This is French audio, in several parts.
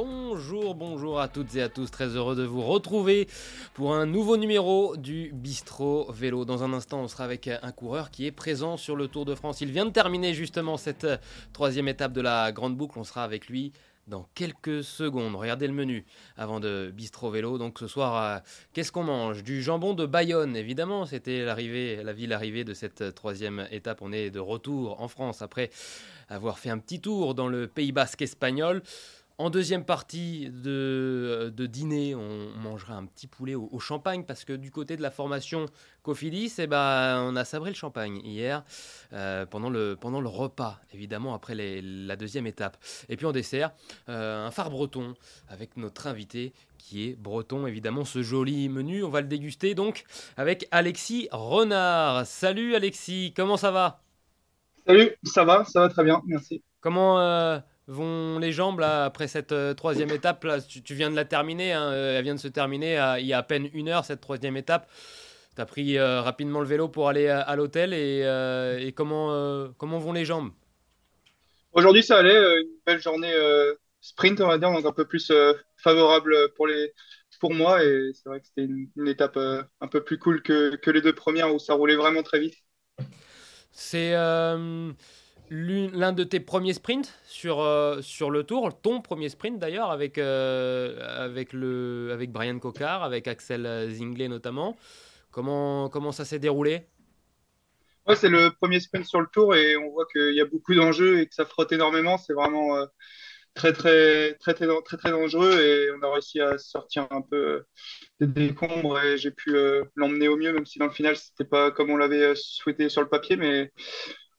Bonjour, bonjour à toutes et à tous, très heureux de vous retrouver pour un nouveau numéro du Bistro Vélo. Dans un instant, on sera avec un coureur qui est présent sur le Tour de France. Il vient de terminer justement cette troisième étape de la Grande Boucle. On sera avec lui dans quelques secondes. Regardez le menu avant de Bistro Vélo. Donc ce soir, euh, qu'est-ce qu'on mange? Du jambon de Bayonne, évidemment. C'était l'arrivée, la ville arrivée de cette troisième étape. On est de retour en France après avoir fait un petit tour dans le Pays Basque espagnol. En deuxième partie de, dîner, on mangera un petit poulet au, champagne parce que du côté de la formation Cofidis, eh ben, on a sabré le champagne hier euh, pendant, le, pendant le repas, évidemment après la deuxième étape. Et puis en dessert, euh, un phare breton avec notre invité qui est breton, évidemment, ce joli menu. On va le déguster donc avec Alexis Renard. Salut Alexis, comment ça va? Salut, ça va, ça va très bien, merci. Comment... Euh, vont les jambes là, après cette euh, troisième étape là, tu, viens de la terminer, hein, euh, elle vient de se terminer il y a à peine une heure cette troisième étape. Tu as pris euh, rapidement le vélo pour aller à, l'hôtel et, comment, comment vont les jambes? Aujourd'hui ça allait, une belle journée sprint on va dire, donc un peu plus favorable pour, les, pour moi et c'est vrai que c'était une, étape un peu plus cool que, que les deux premières où ça roulait vraiment très vite. C'est l'un de tes premiers sprints sur, euh, sur le tour, ton premier sprint d'ailleurs avec, euh, avec, avec Brian Cocard, avec Axel Zingley notamment. Comment, comment ça s'est déroulé? Ouais, C'est le premier sprint sur le tour et on voit qu'il y a beaucoup d'enjeux et que ça frotte énormément. C'est vraiment euh, très, très, très, très, très, très, dangereux et on a réussi à sortir un peu des décombres et j'ai pu l'emmener au mieux, même si dans le final, c'était pas comme on l'avait souhaité sur le papier. Mais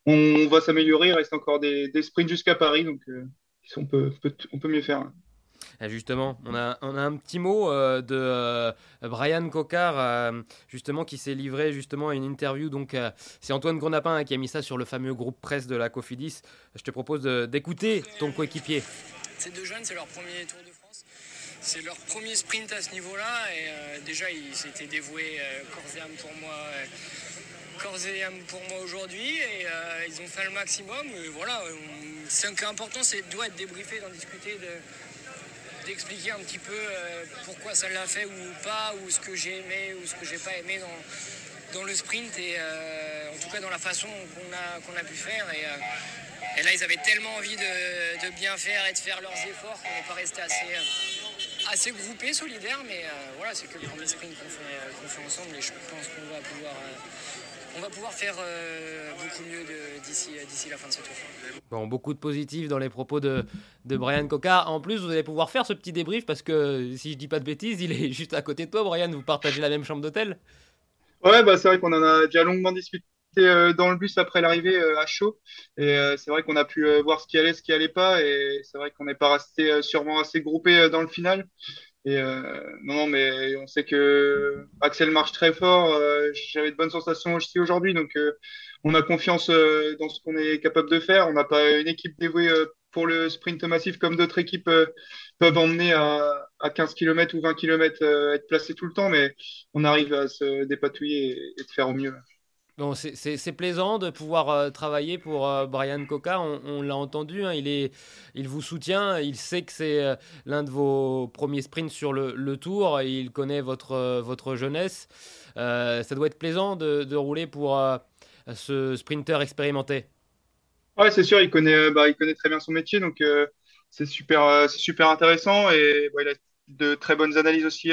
on, va s'améliorer. Il reste encore des, sprints jusqu'à Paris, donc euh, on, peut, on peut mieux faire. Justement, on a, on a un petit mot euh, de euh, Brian Cocard, justement, qui s'est livré justement à une interview. Donc, c'est Antoine Grenapin hein, qui a mis ça sur le fameux groupe presse de la Cofidis. Je te propose d'écouter ton coéquipier. Ces deux jeunes, c'est leur premier Tour de. C'est leur premier sprint à ce niveau-là. Et déjà, ils s'étaient dévoués corps et âme pour moi corps et âme pour moi aujourd'hui et euh, ils ont fait le maximum. voilà, ce qui est important, c'est doit être débriefé, d'en discuter, d'expliquer un petit peu euh, pourquoi ça l'a fait ou pas, ou ce que j'ai aimé ou ce que j'ai pas aimé dans, dans le sprint et euh, en tout cas dans la façon qu'on a, qu'on a pu faire. Et, là, ils avaient tellement envie de, bien faire et de faire leurs efforts qu'on n'est pas resté assez, assez groupés, solidaires. Mais voilà, c'est que le premier sprint qu'on fait, fait, ensemble et je pense qu'on va pouvoir on va pouvoir faire euh, beaucoup mieux d'ici la fin de ce tour. Bon, beaucoup de positifs dans les propos de, de Brian Coca. En plus, vous allez pouvoir faire ce petit débrief parce que si je dis pas de bêtises, il est juste à côté de toi, Brian. Vous partagez la même chambre d'hôtel? Ouais, bah, c'est vrai qu'on en a déjà longuement discuté euh, dans le bus après l'arrivée euh, à chaud. Et c'est vrai qu'on a pu voir ce qui allait, ce qui allait pas. Et c'est vrai qu'on n'est pas resté sûrement assez groupé dans le final. Et euh, non, non, mais on sait que Axel marche très fort. Euh, j'avais de bonnes sensations aussi aujourd'hui, donc euh, on a confiance dans ce qu'on est capable de faire. On n'a pas une équipe dévouée pour le sprint massif comme d'autres équipes peuvent emmener à, à 15 km ou 20 km être placés tout le temps, mais on arrive à se dépatouiller et de faire au mieux. Bon, c'est plaisant de pouvoir euh, travailler pour euh, Brian Coca. On, l'a entendu, hein, il, vous soutient. Il sait que c'est euh, l'un de vos premiers sprints sur le, tour. Et il connaît votre, jeunesse. ça doit être plaisant de, rouler pour ce sprinter expérimenté. Ouais, c'est sûr. Il connaît, bah, très bien son métier. Donc, c'est super, super intéressant. Et bah, il a de très bonnes analyses aussi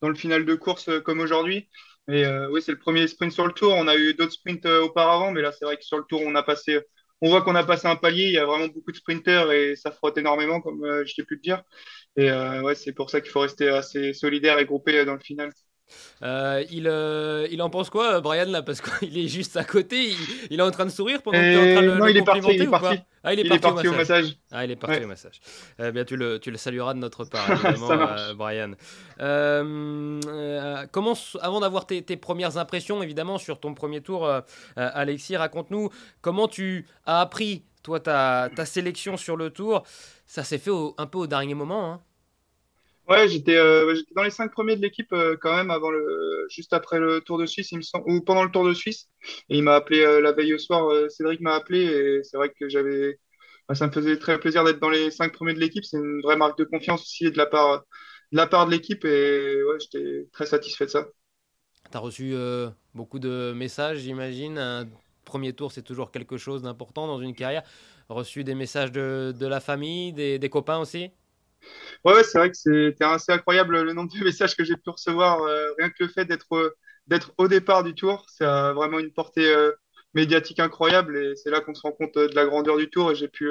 dans le final de course comme aujourd'hui. Mais euh, oui, c'est le premier sprint sur le tour. On a eu d'autres sprints euh, auparavant, mais là, c'est vrai que sur le tour, on a passé, on voit qu'on a passé un palier. Il y a vraiment beaucoup de sprinters et ça frotte énormément, comme euh, je t'ai pu le dire. Et ouais, c'est pour ça qu'il faut rester assez solidaire et groupé dans le final. Euh, il, euh, il en pense quoi, Brian, là Parce qu'il est juste à côté, il, est en train de sourire pendant que tu es en train de le, non, il est parti, il est parti. Ah, il est, parti, au, massage. Ah, il est parti au massage. Eh bien, tu le, tu le salueras de notre part, évidemment, euh, Brian. comment, avant d'avoir tes, tes, premières impressions, évidemment, sur ton premier tour, Alexis, raconte-nous comment tu as appris, toi, ta, ta sélection sur le tour. Ça s'est fait un peu au dernier moment, hein Ouais, j'étais euh, dans les cinq premiers de l'équipe euh, quand même avant le juste après le Tour de Suisse, ou pendant le Tour de Suisse. Et il m'a appelé euh, la veille au soir. Cédric m'a appelé et c'est vrai que j'avais ça me faisait très plaisir d'être dans les cinq premiers de l'équipe. C'est une vraie marque de confiance aussi de la part de la part de l'équipe et ouais, j'étais très satisfait de ça. Tu as reçu beaucoup de messages, j'imagine. Un premier tour, c'est toujours quelque chose d'important dans une carrière. Reçu des messages de, de la famille, des copains aussi? Ouais, c'est vrai que c'était assez incroyable le nombre de messages que j'ai pu recevoir. Euh, rien que le fait d'être d'être au départ du tour, ça a vraiment une portée euh, médiatique incroyable et c'est là qu'on se rend compte euh, de la grandeur du tour et j'ai pu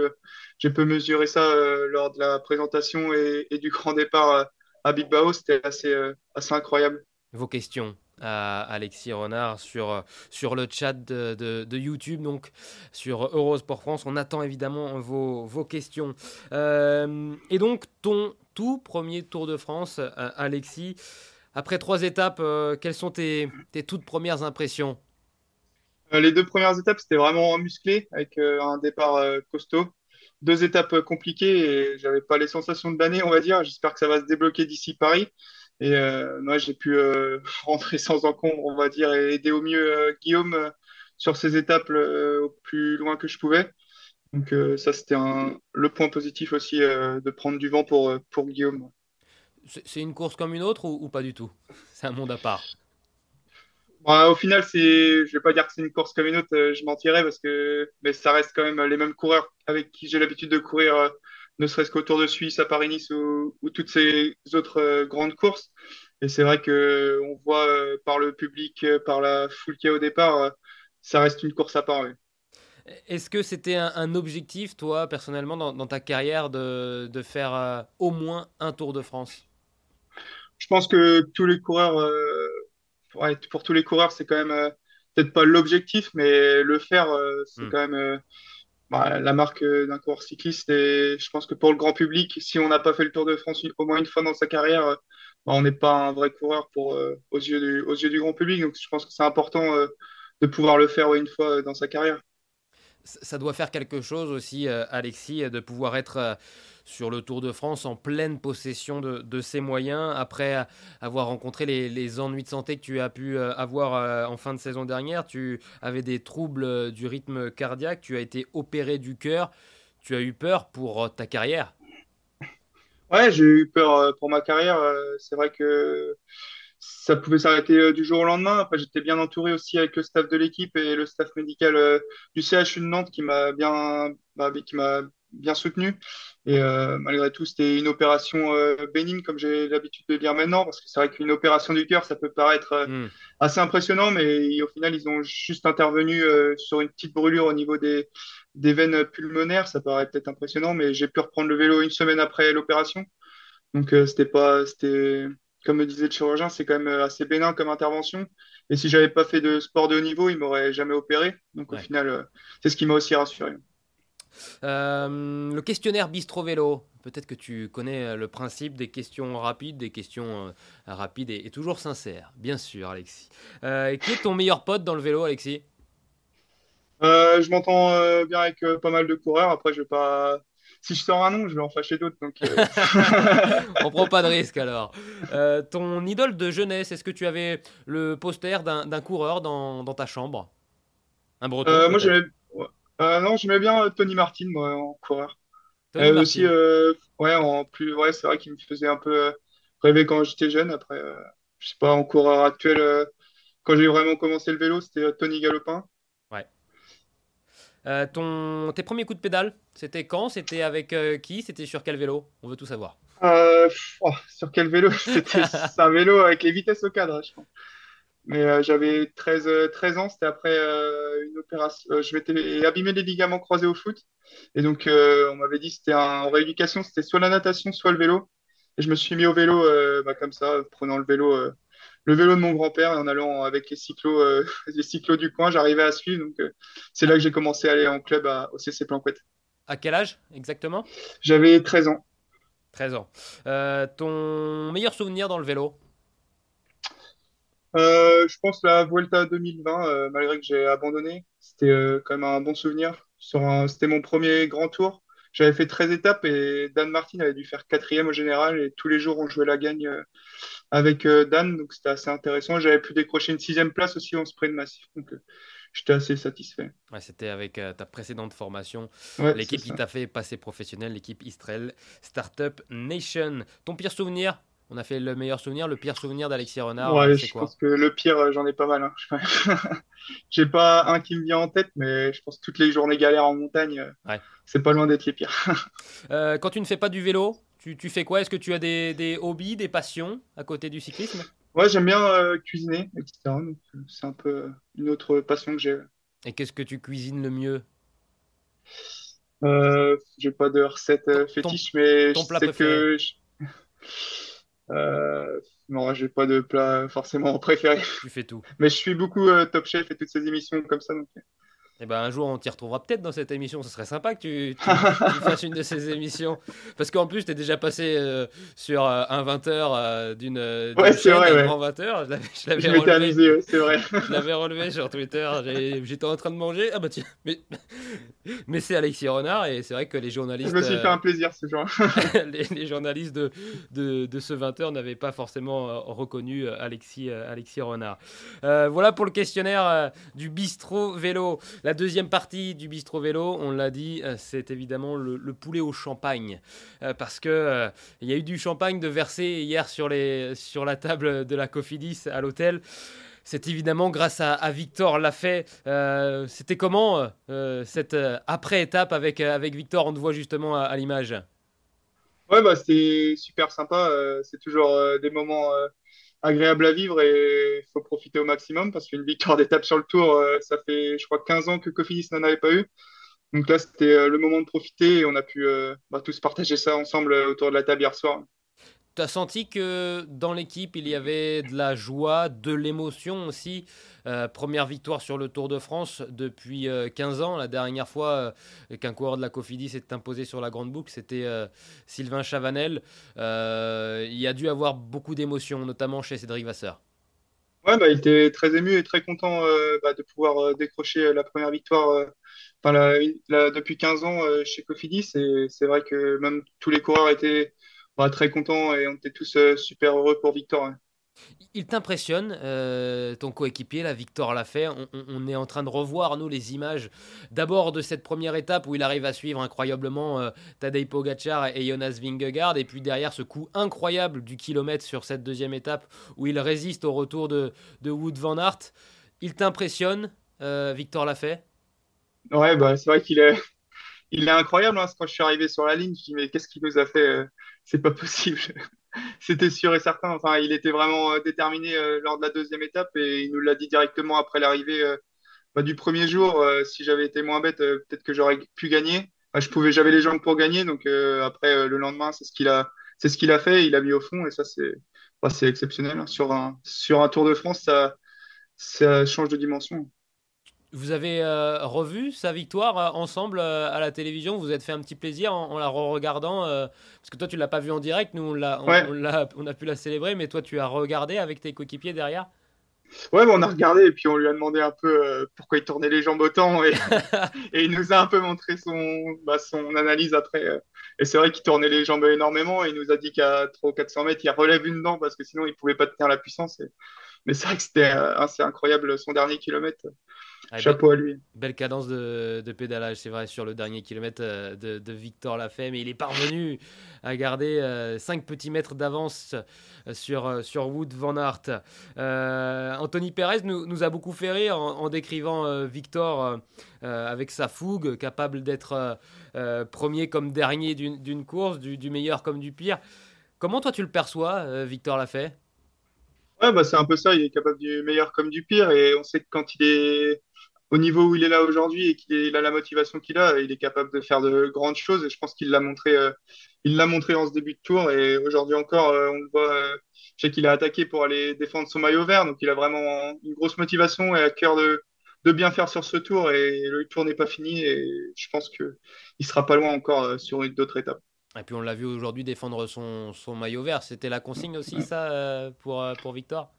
pu mesurer ça lors de la présentation et, du grand départ à Big Bao. C'était assez assez incroyable. Vos questions à Alexis Renard sur, sur le chat de, YouTube, donc sur Eurosport France. On attend évidemment vos, vos questions. Euh, et donc, ton tout premier Tour de France, euh, Alexis, après trois étapes, euh, quelles sont tes, tes, toutes premières impressions? Les deux premières étapes, c'était vraiment musclé, avec un départ costaud. Deux étapes compliquées et j'avais pas les sensations de l'année, on va dire. J'espère que ça va se débloquer d'ici Paris. Et euh, moi, j'ai pu euh, rentrer sans encombre, on va dire, et aider au mieux euh, Guillaume sur ces étapes au plus loin que je pouvais. Donc ça, c'était le point positif aussi de prendre du vent pour, pour Guillaume. C'est une course comme une autre ou, pas du tout? C'est un monde à part bah, Au final, je ne vais pas dire que c'est une course comme une autre, je mentirais parce que mais ça reste quand même les mêmes coureurs avec qui j'ai l'habitude de courir ne serait-ce qu'au Tour de Suisse, à Paris-Nice ou, toutes ces autres euh, grandes courses. Et c'est vrai que on voit euh, par le public, euh, par la foule qui est au départ, ça reste une course à part. Est-ce que c'était un, objectif, toi, personnellement, dans, ta carrière, de, de faire au moins un Tour de France? Je pense que tous les coureurs, pour tous les coureurs, c'est quand même peut-être pas l'objectif, mais le faire, c'est hmm. quand même bah, la marque euh, d'un coureur cycliste. Et je pense que pour le grand public, si on n'a pas fait le Tour de France au moins une fois dans sa carrière, euh, bah, on n'est pas un vrai coureur pour, euh, aux, yeux du, aux yeux du grand public. Donc je pense que c'est important de pouvoir le faire une fois dans sa carrière. Ça doit faire quelque chose aussi, Alexis, de pouvoir être sur le Tour de France en pleine possession de, ses moyens, après avoir rencontré les, ennuis de santé que tu as pu euh, avoir euh, en fin de saison dernière. Tu avais des troubles euh, du rythme cardiaque, tu as été opéré du cœur, tu as eu peur pour ta carrière? Ouais, j'ai eu peur pour ma carrière. C'est vrai que ça pouvait s'arrêter du jour au lendemain. Après, j'étais bien entouré aussi avec le staff de l'équipe et le staff médical du CHU de Nantes qui m'a bien, qui m'a bien soutenu. Et euh, malgré tout, c'était une opération euh, bénigne, comme j'ai l'habitude de dire maintenant, parce que c'est vrai qu'une opération du cœur, ça peut paraître euh, hmm. assez impressionnant, mais au final, ils ont juste intervenu sur une petite brûlure au niveau des, des veines pulmonaires. Ça paraît peut-être impressionnant, mais j'ai pu reprendre le vélo une semaine après l'opération. Donc, c'était pas, c'était, comme me disait le chirurgien, c'est quand même assez bénin comme intervention. Et si j'avais pas fait de sport de haut niveau, il m'aurait jamais opéré. Donc, au final, c'est ce qui m'a aussi rassuré. Euh, le questionnaire Bistro Vélo. Peut-être que tu connais euh, le principe des questions rapides, des questions euh, rapides et, toujours sincères, bien sûr, Alexis. qui est ton meilleur pote dans le vélo, Alexis? Je m'entends bien avec pas mal de coureurs. Après, je vais pas. Si je sors un nom, je vais en fâcher d'autres. Donc, On prend pas de risque alors. ton idole de jeunesse, est-ce que tu avais le poster d'un coureur dans, dans, ta chambre? Un breton Moi, j'avais euh, non, j'aimais bien euh, Tony Martin, moi, en coureur. Tony euh, aussi, ouais, en plus, ouais, c'est vrai qu'il me faisait un peu rêver quand j'étais jeune. Après, je sais pas, en coureur actuel, quand j'ai vraiment commencé le vélo, c'était Tony Galopin. Ouais. ton, tes premiers coups de pédale, c'était quand? C'était avec qui? C'était sur quel vélo? On veut tout savoir. Oh, sur quel vélo? C'était un vélo avec les vitesses au cadre, je pense. Mais euh, j'avais 13, 13 euh, ans, c'était après euh, une opération. je m'étais abîmé les ligaments croisés au foot. Et donc, on m'avait dit c'était en rééducation, c'était soit la natation, soit le vélo. Et je me suis mis au vélo bah, comme ça, prenant le vélo, le vélo de mon grand-père et en allant avec les cyclos, les cyclos du coin, j'arrivais à suivre. Donc, c'est là que j'ai commencé à aller en club à, au CC Planquette. À quel âge exactement? J'avais 13 ans. 13 ans. ton meilleur souvenir dans le vélo? Euh, je pense la Vuelta 2020, euh, malgré que j'ai abandonné, c'était euh, quand même un bon souvenir. C'était mon premier grand tour. J'avais fait 13 étapes et Dan Martin avait dû faire quatrième au général et tous les jours on jouait la gagne avec Dan, donc c'était assez intéressant. J'avais pu décrocher une sixième place aussi en sprint massif, donc j'étais assez satisfait. C'était avec ta précédente formation, Ouais, l'équipe qui t'a fait passer professionnel, l'équipe Istrel Startup Nation. Ton pire souvenir? On a fait le meilleur souvenir, le pire souvenir d'Alexis Renard, Ouais, je quoi pense que le pire, euh, j'en ai pas mal. hein. J'ai pas un qui me vient en tête, mais je pense que toutes les journées galères en montagne, euh, Ouais. c'est pas loin d'être les pires. Euh, Quand tu ne fais pas du vélo, tu, tu fais quoi? Est-ce que tu as des, des hobbies, des passions à côté du cyclisme? Ouais, j'aime bien euh, cuisiner, etc. C'est un peu une autre passion que j'ai. Et qu'est-ce que tu cuisines le mieux? Euh, j'ai pas de recette Ton, fétiche, mais ton je plat sais préféré que je- euh, non, j'ai pas de plat forcément préféré. Tu fais tout. Mais je suis beaucoup euh, Top Chef et toutes ces émissions comme ça. Donc... Eh ben, un jour, on t'y retrouvera peut-être dans cette émission. Ce serait sympa que tu, tu- tu fasses une de ces émissions. Parce qu'en plus, tu es déjà passé euh, sur euh, un 20h d'une euh, Ouais, d'une c'est chaîne, vrai, un ouais. grand 20h. Je l'avais je Je relevé, amusé, ouais, c'est vrai. je l'avais relevé sur Twitter. J'étais en train de manger. Ah bah tiens, mais, mais c'est Alexis Renard. Et c'est vrai que les Je journalistes, me suis fait un plaisir ce jour. les, les journalistes de, de, de ce 20h n'avaient pas forcément reconnu Alexis, Alexis Renard. Voilà pour le questionnaire du bistrot vélo. La deuxième partie du bistrot vélo, on l'a dit, euh, c'est évidemment le, le poulet au champagne. Euh, parce que euh, il y a eu du champagne de versé hier sur, la table de la Cofidis à l'hôtel. C'est évidemment grâce à, Victor Lafay. Euh, C'était comment cette après-étape avec, Victor? On te voit justement à, l'image. Ouais, bah, c'était super sympa. c'est toujours des moments agréables à vivre et il faut profiter au maximum parce qu'une victoire d'étape sur le tour, euh, ça fait, je crois, 15 ans que Cofidis n'en avait pas eu. Donc là, c'était euh, le moment de profiter et on a pu euh, bah, tous partager ça ensemble autour de la table hier soir. Tu as senti que dans l'équipe, il y avait de la joie, de l'émotion aussi. Euh, première victoire sur le Tour de France depuis euh, 15 ans. La dernière fois euh, qu'un coureur de la Cofidis s'est imposé sur la Grande Boucle, c'était euh, Sylvain Chavanel. Euh, il y a dû avoir beaucoup d'émotions, notamment chez Cédric Vasseur. Ouais, bah, il était très ému et très content euh, bah, de pouvoir euh, décrocher euh, la première victoire euh, depuis 15 ans euh, chez Cofidis. C'est vrai que même tous les coureurs étaient bah, très contents et on était tous euh, super heureux pour Victor. hein. Il t'impressionne, euh, ton coéquipier, la Victor Lafay. On, on- on est en train de revoir, nous, les images d'abord de cette première étape où il arrive à suivre incroyablement euh, Tadej Pogacar et Jonas Vingegaard, et puis derrière ce coup incroyable du kilomètre sur cette deuxième étape où il résiste au retour de, de Wood Van Aert. Il t'impressionne, euh, Victor Lafay Ouais, bah, c'est vrai qu'il est, il est incroyable. Hein. Quand je suis arrivé sur la ligne, je me dis, mais qu'est-ce qu'il nous a fait? C'est pas possible. C'était sûr et certain. Enfin, il était vraiment euh, déterminé euh, lors de la deuxième étape et il nous l'a dit directement après l'arrivée euh, bah, du premier jour. Si j'avais été moins bête, peut-être que j'aurais pu gagner. Je pouvais, j'avais les jambes pour gagner. Donc après, le lendemain, c'est ce qu'il a, c'est ce qu'il a fait. Il a mis au fond et ça, c'est, bah, c'est exceptionnel. hein. Sur un, sur un Tour de France, ça, ça change de dimension. Vous avez euh, revu sa victoire euh, ensemble euh, à la télévision? Vous vous êtes fait un petit plaisir en, en la re-regardant Parce que toi, tu l'as pas vu en direct, nous, on, l'a, on, Ouais. on l'a- on a pu la célébrer, mais toi, tu as regardé avec tes coéquipiers derrière? Ouais, bah, on a regardé et puis on lui a demandé un peu pourquoi il tournait les jambes autant et, et il nous a un peu montré son, bah, son analyse après. Et c'est vrai qu'il tournait les jambes énormément et il nous a dit qu'à 300 ou 400 mètres, il relève une dent parce que sinon il pouvait pas tenir la puissance. et- Mais c'est vrai que c'était assez incroyable son dernier kilomètre. Ah, Chapeau à lui. Belle cadence de, de pédalage, c'est vrai, sur le dernier kilomètre euh, de, de Victor Lafay, mais il est parvenu à garder 5 petits mètres d'avance euh, sur, euh, sur Wood Van Aert. Euh, Anthony Perez nous, nous a beaucoup fait rire en, en décrivant euh, Victor euh, euh, avec sa fougue, capable d'être euh, euh, premier comme dernier d'une d'une course, du, du meilleur comme du pire. Comment toi tu le perçois, euh, Victor Lafay Ouais, bah, c'est un peu ça. Il est capable du meilleur comme du pire et on sait que quand il est au niveau où il est là aujourd'hui et qu'il a la motivation qu'il a, il est capable de faire de grandes choses et je pense qu'il l'a montré, euh, il l'a montré en ce début de tour et aujourd'hui encore, euh, on le voit, euh, je sais qu'il a attaqué pour aller défendre son maillot vert, donc il a vraiment une grosse motivation et à cœur de, de bien faire sur ce tour et le tour n'est pas fini et je pense que il sera pas loin encore euh, sur d'autres étapes. Et puis on l'a vu aujourd'hui défendre son, son maillot vert. C'était la consigne aussi, ça, euh, pour, euh, pour Victor?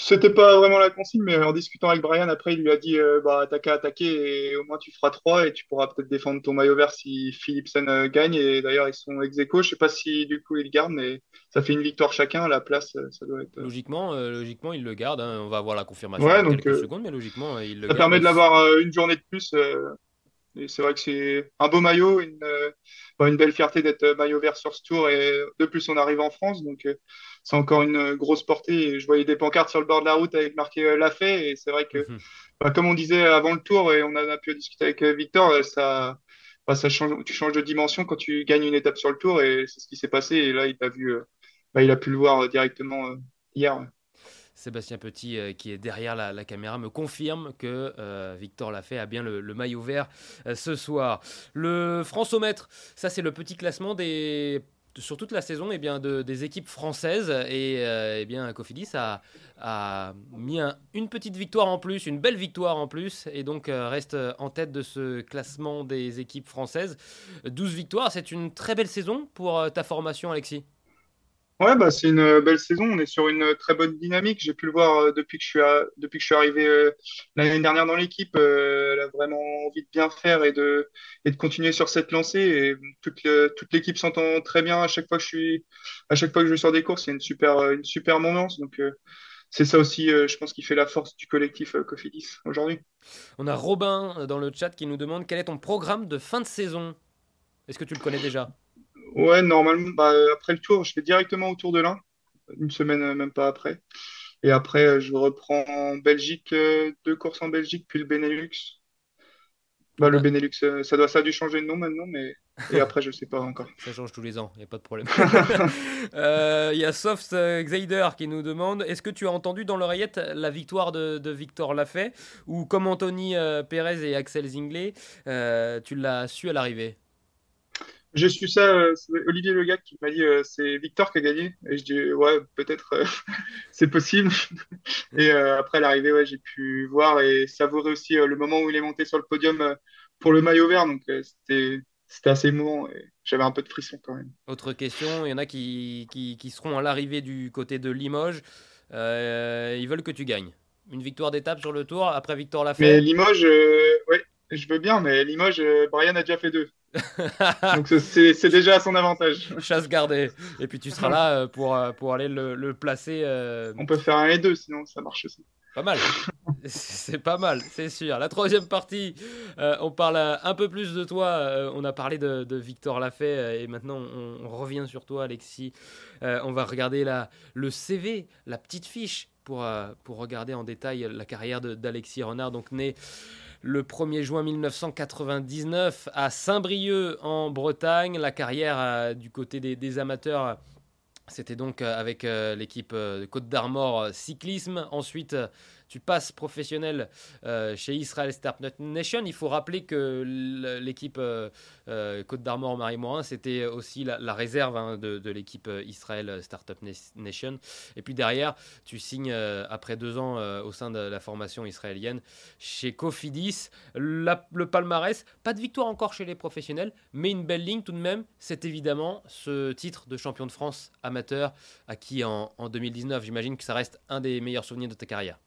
C'était pas vraiment la consigne, mais en discutant avec Brian, après, il lui a dit euh, bah, t'as qu'à attaquer et au moins tu feras 3 et tu pourras peut-être défendre ton maillot vert si Philipsen euh, gagne. Et d'ailleurs, ils sont ex aequo. Je sais pas si du coup ils gardent, mais ça fait une victoire chacun. La place, euh, ça doit être. Logiquement, logiquement ils le gardent. Hein. On va avoir la confirmation dans quelques secondes, mais logiquement, ils le ça permet de l'avoir une journée de plus. et c'est vrai que c'est un beau maillot, une, une belle fierté d'être maillot vert sur ce tour. Et de plus, on arrive en France. Donc c'est encore une euh, grosse portée. je voyais des pancartes sur le bord de la route avec marqué euh, La fait. Et c'est vrai que, mhm. bah, comme on disait avant le tour, et on a, pu discuter avec euh, Victor, ça, bah, ça change, tu changes de dimension quand tu gagnes une étape sur le tour. Et c'est ce qui s'est passé. Et là, il a, vu, bah, il a pu le voir directement hier. Sébastien Petit, qui est derrière la, caméra, me confirme que Victor Lafay a bien le, maillot vert ce soir. Le Françomètre, ça c'est le petit classement des sur toute la saison eh bien, de, des équipes françaises. Et euh, eh bien, Cofidis a, a mis une petite victoire en plus, une belle victoire en plus, et donc euh, reste en tête de ce classement des équipes françaises. 12 victoires, c'est une très belle saison pour euh, ta formation, Alexis. Ouais, bah, c'est une euh, belle saison. On est sur une euh, très bonne dynamique. J'ai pu le voir euh, depuis que je suis, arrivé l'année dernière dans l'équipe. elle a vraiment envie de bien faire et de, continuer sur cette lancée. Et toute, l'équipe s'entend très bien à chaque fois que je suis, à sors des courses. C'est une super, une super momence. Donc, c'est ça aussi, je pense, qui fait la force du collectif Cofidis aujourd'hui. On a Robin dans le chat qui nous demande quel est ton programme de fin de saison? Est-ce que tu le connais déjà? Ouais, normalement, bah, après le tour, je vais directement au Tour de l'Ain, une semaine euh, même pas après. Et après, euh, je reprends en Belgique, euh, deux courses en Belgique, puis le Benelux. Bah, le Benelux, ça, doit, ça a dû changer de nom maintenant, mais et après, je sais pas encore. Ça change tous les ans, il n'y a pas de problème. Il y a Soft Xader qui nous demande Est-ce que tu as entendu dans l'oreillette la victoire de, Victor Lafay? Ou comme Anthony Perez et Axel Zinglet, tu l'as su à l'arrivée? J'ai su ça, euh, c'est Olivier Le qui m'a dit euh, c'est Victor qui a gagné. Et je dis ouais, peut-être euh, c'est possible. et après l'arrivée, ouais, j'ai pu voir et savourer aussi le moment où il est monté sur le podium pour le maillot vert. Donc c'était c'était assez émouvant et j'avais un peu de frisson quand même. Autre question, il y en a qui, qui, qui seront à l'arrivée du côté de Limoges. ils veulent que tu gagnes. Une victoire d'étape sur le tour après Victor Lafay. Mais Limoges, ouais, je veux bien, mais Limoges, Brian a déjà fait deux. Donc c'est déjà à son avantage. Chasse gardée. Et puis tu seras là euh, pour, euh, pour aller le, placer. Euh, On peut faire un et deux, sinon ça marche aussi. Pas mal. c'est pas mal, c'est sûr. La troisième partie, on parle un peu plus de toi. on a parlé de, Victor Lafay et maintenant on, revient sur toi, Alexis. on va regarder la, le CV, la petite fiche pour, pour regarder en détail la carrière d'Alexis Renard, donc né le 1er juin 1999 à Saint-Brieuc en Bretagne. La carrière euh, du côté des, amateurs, c'était donc euh, avec euh, l'équipe Côte d'Armor Cyclisme. Ensuite, tu passes professionnel euh, chez Israel Startup Nation. Il faut rappeler que l'équipe euh, euh, Côte d'Armor Marie Morin, c'était aussi la, réserve hein, de, l'équipe Israel Startup Nation. Et puis derrière, tu signes après deux ans au sein de la formation israélienne chez Cofidis. le palmarès, pas de victoire encore chez les professionnels, mais une belle ligne tout de même. C'est évidemment ce titre de champion de France amateur acquis en 2019. J'imagine que ça reste un des meilleurs souvenirs de ta carrière.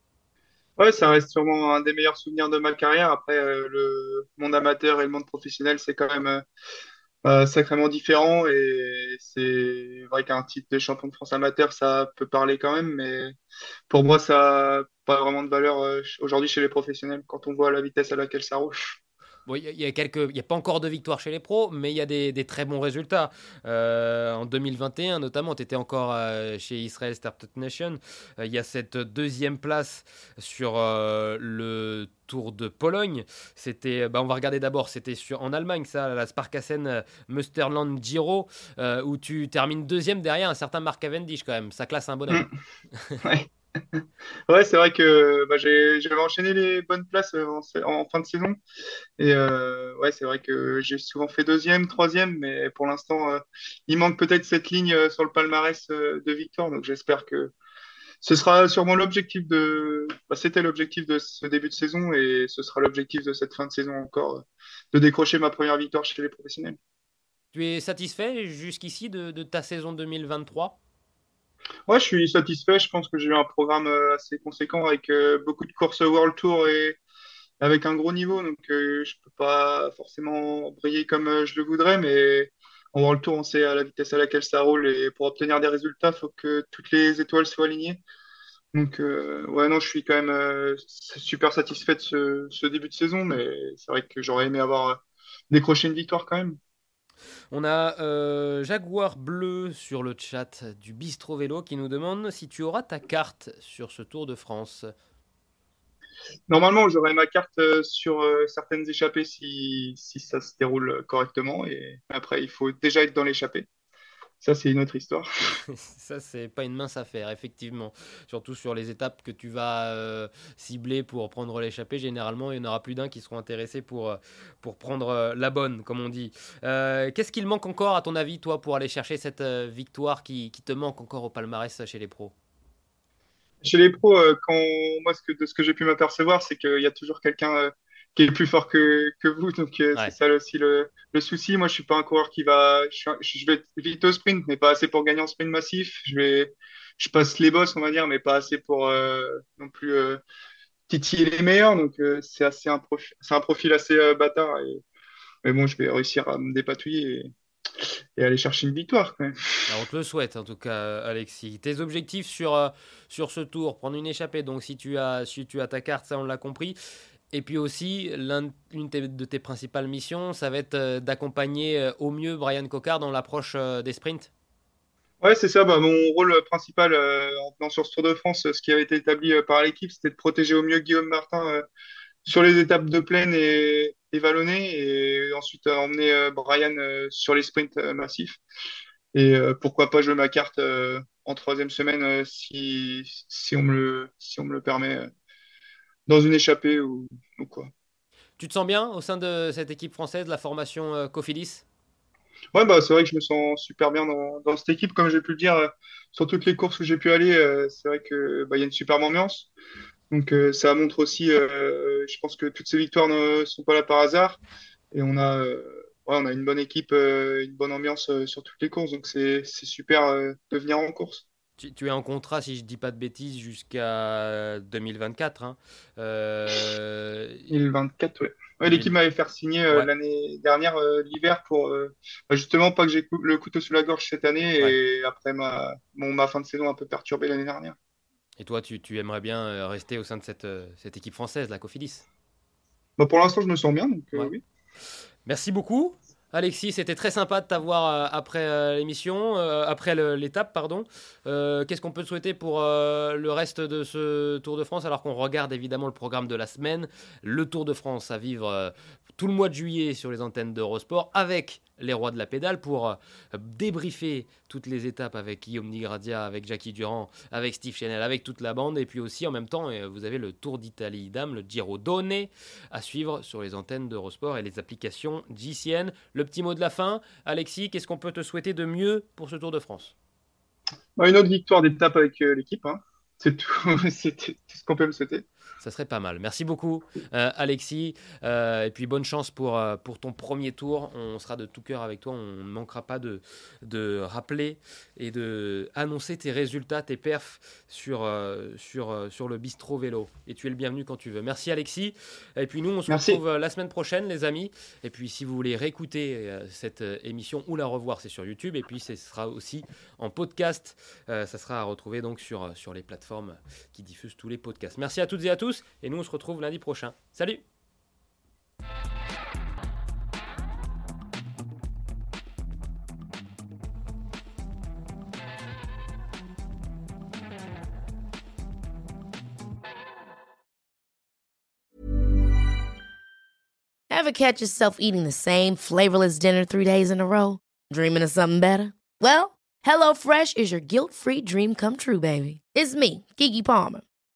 Ouais, ça reste sûrement un des meilleurs souvenirs de ma carrière. Après, euh, le monde amateur et le monde professionnel, c'est quand même euh, euh, sacrément différent. Et c'est vrai qu'un titre de champion de France amateur, ça peut parler quand même. Mais pour moi, ça n'a pas vraiment de valeur aujourd'hui chez les professionnels quand on voit la vitesse à laquelle ça roule. Il y, a quelques, il y a pas encore de victoires chez les pros, mais il y a des, très bons résultats. Euh, en 2021, notamment, tu étais encore euh, chez Israel Startup Nation. Euh, il y a cette deuxième place sur le Tour de Pologne. C'était, bah, on va regarder d'abord, c'était en Allemagne, ça, la Sparkassen Musterland Giro, où tu termines deuxième derrière un certain Mark Cavendish quand même. Ça classe un bonhomme. ouais. ouais, c'est vrai que bah, j'avais enchaîné les bonnes places euh, en, fin de saison. Et euh, ouais, c'est vrai que j'ai souvent fait deuxième, troisième, mais pour l'instant, euh, il manque peut-être cette ligne sur le palmarès de victoire. Donc j'espère que ce sera sûrement l'objectif de. Bah, c'était l'objectif de ce début de saison et ce sera l'objectif de cette fin de saison encore, de décrocher ma première victoire chez les professionnels. Tu es satisfait jusqu'ici de ta saison 2023 Ouais, je suis satisfait. Je pense que j'ai eu un programme euh, assez conséquent avec euh, beaucoup de courses World Tour et avec un gros niveau. Donc, euh, je peux pas forcément briller comme je le voudrais, mais en World Tour, on sait à la vitesse à laquelle ça roule et pour obtenir des résultats, il faut que toutes les étoiles soient alignées. Donc, ouais, non, je suis quand même super satisfait de ce, début de saison, mais c'est vrai que j'aurais aimé avoir décroché une victoire quand même. On a euh, Jaguar Bleu sur le chat du Bistro Vélo qui nous demande si tu auras ta carte sur ce Tour de France. Normalement, j'aurais ma carte euh, sur euh, certaines échappées si, si ça se déroule correctement. Et après, il faut déjà être dans l'échappée. Ça, c'est une autre histoire. Ça, c'est pas une mince affaire, effectivement. Surtout sur les étapes que tu vas euh, cibler pour prendre l'échappée. Généralement, il n'y en aura plus d'un qui seront intéressés pour, euh, pour prendre euh, la bonne, comme on dit. Euh, Qu'est-ce qu'il manque encore, à ton avis, toi, pour aller chercher cette victoire qui, qui te manque encore au palmarès chez les pros? Chez les pros, quand moi, ce que, de ce que j'ai pu m'apercevoir, c'est qu'il y a toujours quelqu'un qui est plus fort que, que vous. Donc, euh, Ouais. c'est ça aussi le, le souci. Moi, je suis pas un coureur qui va. Je, je vais vite au sprint, mais pas assez pour gagner en sprint massif. Je vais, je passe les bosses, on va dire, mais pas assez pour euh, non plus euh, titiller les meilleurs. Donc, euh, c'est assez un profil, c'est un profil assez bâtard. Et, mais bon, je vais réussir à me dépatouiller et, et aller chercher une victoire quand même. Alors, on te le souhaite, en tout cas, Alexis. Tes objectifs sur, euh, sur ce tour, prendre une échappée. Donc, si tu as, si tu as ta carte, ça, on l'a compris. Et puis aussi, l'un- l'une de tes- principales missions, ça va être euh, d'accompagner euh, au mieux Brian Cocard dans l'approche euh, des sprints. Ouais, c'est ça. Bah, mon rôle principal en venant sur ce Tour de France, ce qui avait été établi par l'équipe, c'était de protéger au mieux Guillaume Martin sur les étapes de plaine et, et et ensuite emmener Brian sur les sprints massifs. Et pourquoi pas jouer ma carte en troisième semaine si, on me le, permet dans une échappée ou, ou quoi. Tu te sens bien au sein de cette équipe française, la formation euh, Cofidis? Ouais, bah, c'est vrai que je me sens super bien dans, dans cette équipe, comme j'ai pu le dire, euh, sur toutes les courses où j'ai pu aller, euh, c'est vrai que bah, il y a une superbe ambiance. Donc euh, ça montre aussi, je pense que toutes ces victoires ne sont pas là par hasard, et on a, ouais, on a une bonne équipe, une bonne ambiance sur toutes les courses, donc c'est c'est super de venir en course. Tu, tu es en contrat, si je dis pas de bêtises, jusqu'à 2024. hein. Euh, 2024, ouais. Ouais, l'équipe m'avait fait signer euh, Ouais. l'année dernière euh, l'hiver pour euh, bah, justement pas que j'ai le couteau sous la gorge cette année et après ma, fin de saison un peu perturbée l'année dernière. Et toi, tu, tu aimerais bien rester au sein de cette, cette équipe française, la Cofidis? Bah, pour l'instant, je me sens bien, donc oui. Merci beaucoup. Alexis, c'était très sympa de t'avoir euh, après euh, l'émission, euh, après l'étape, pardon. Qu'est-ce qu'on peut te souhaiter pour le reste de ce Tour de France alors qu'on regarde évidemment le programme de la semaine, le Tour de France à vivre tout le mois de juillet sur les antennes d'Eurosport avec les rois de la pédale pour euh, débriefer toutes les étapes avec Guillaume Nigradia, avec Jackie Durand, avec Steve Chanel, avec toute la bande et puis aussi en même temps euh, vous avez le Tour d'Italie Dame, le Giro Donné à suivre sur les antennes d'Eurosport et les applications GCN. Le petit mot de la fin, Alexis, qu'est-ce qu'on peut te souhaiter de mieux pour ce Tour de France? Bah, une autre victoire d'étape avec euh, l'équipe, hein. C'est tout, tout ce qu'on peut me souhaiter. Ça serait pas mal. Merci beaucoup, euh, Alexis. Euh, et puis bonne chance pour, euh, pour ton premier tour. On sera de tout cœur avec toi. On ne manquera pas de, de rappeler et de annoncer tes résultats, tes perfs sur, sur, sur le bistrot vélo. Et tu es le bienvenu quand tu veux. Merci, Alexis. Et puis nous, on se Merci. retrouve la semaine prochaine, les amis. Et puis si vous voulez réécouter cette émission ou la revoir, c'est sur YouTube. Et puis ce sera aussi en podcast. Ça sera à retrouver donc sur, sur les plateformes qui diffusent tous les podcasts. Merci à toutes et à tous. Et nous, on se retrouve lundi prochain. Salut Ever catch yourself eating the same flavorless dinner three days in a row? Dreaming of something better? Well, HelloFresh is your guilt free dream come true, baby. It's me, Kiki Palmer.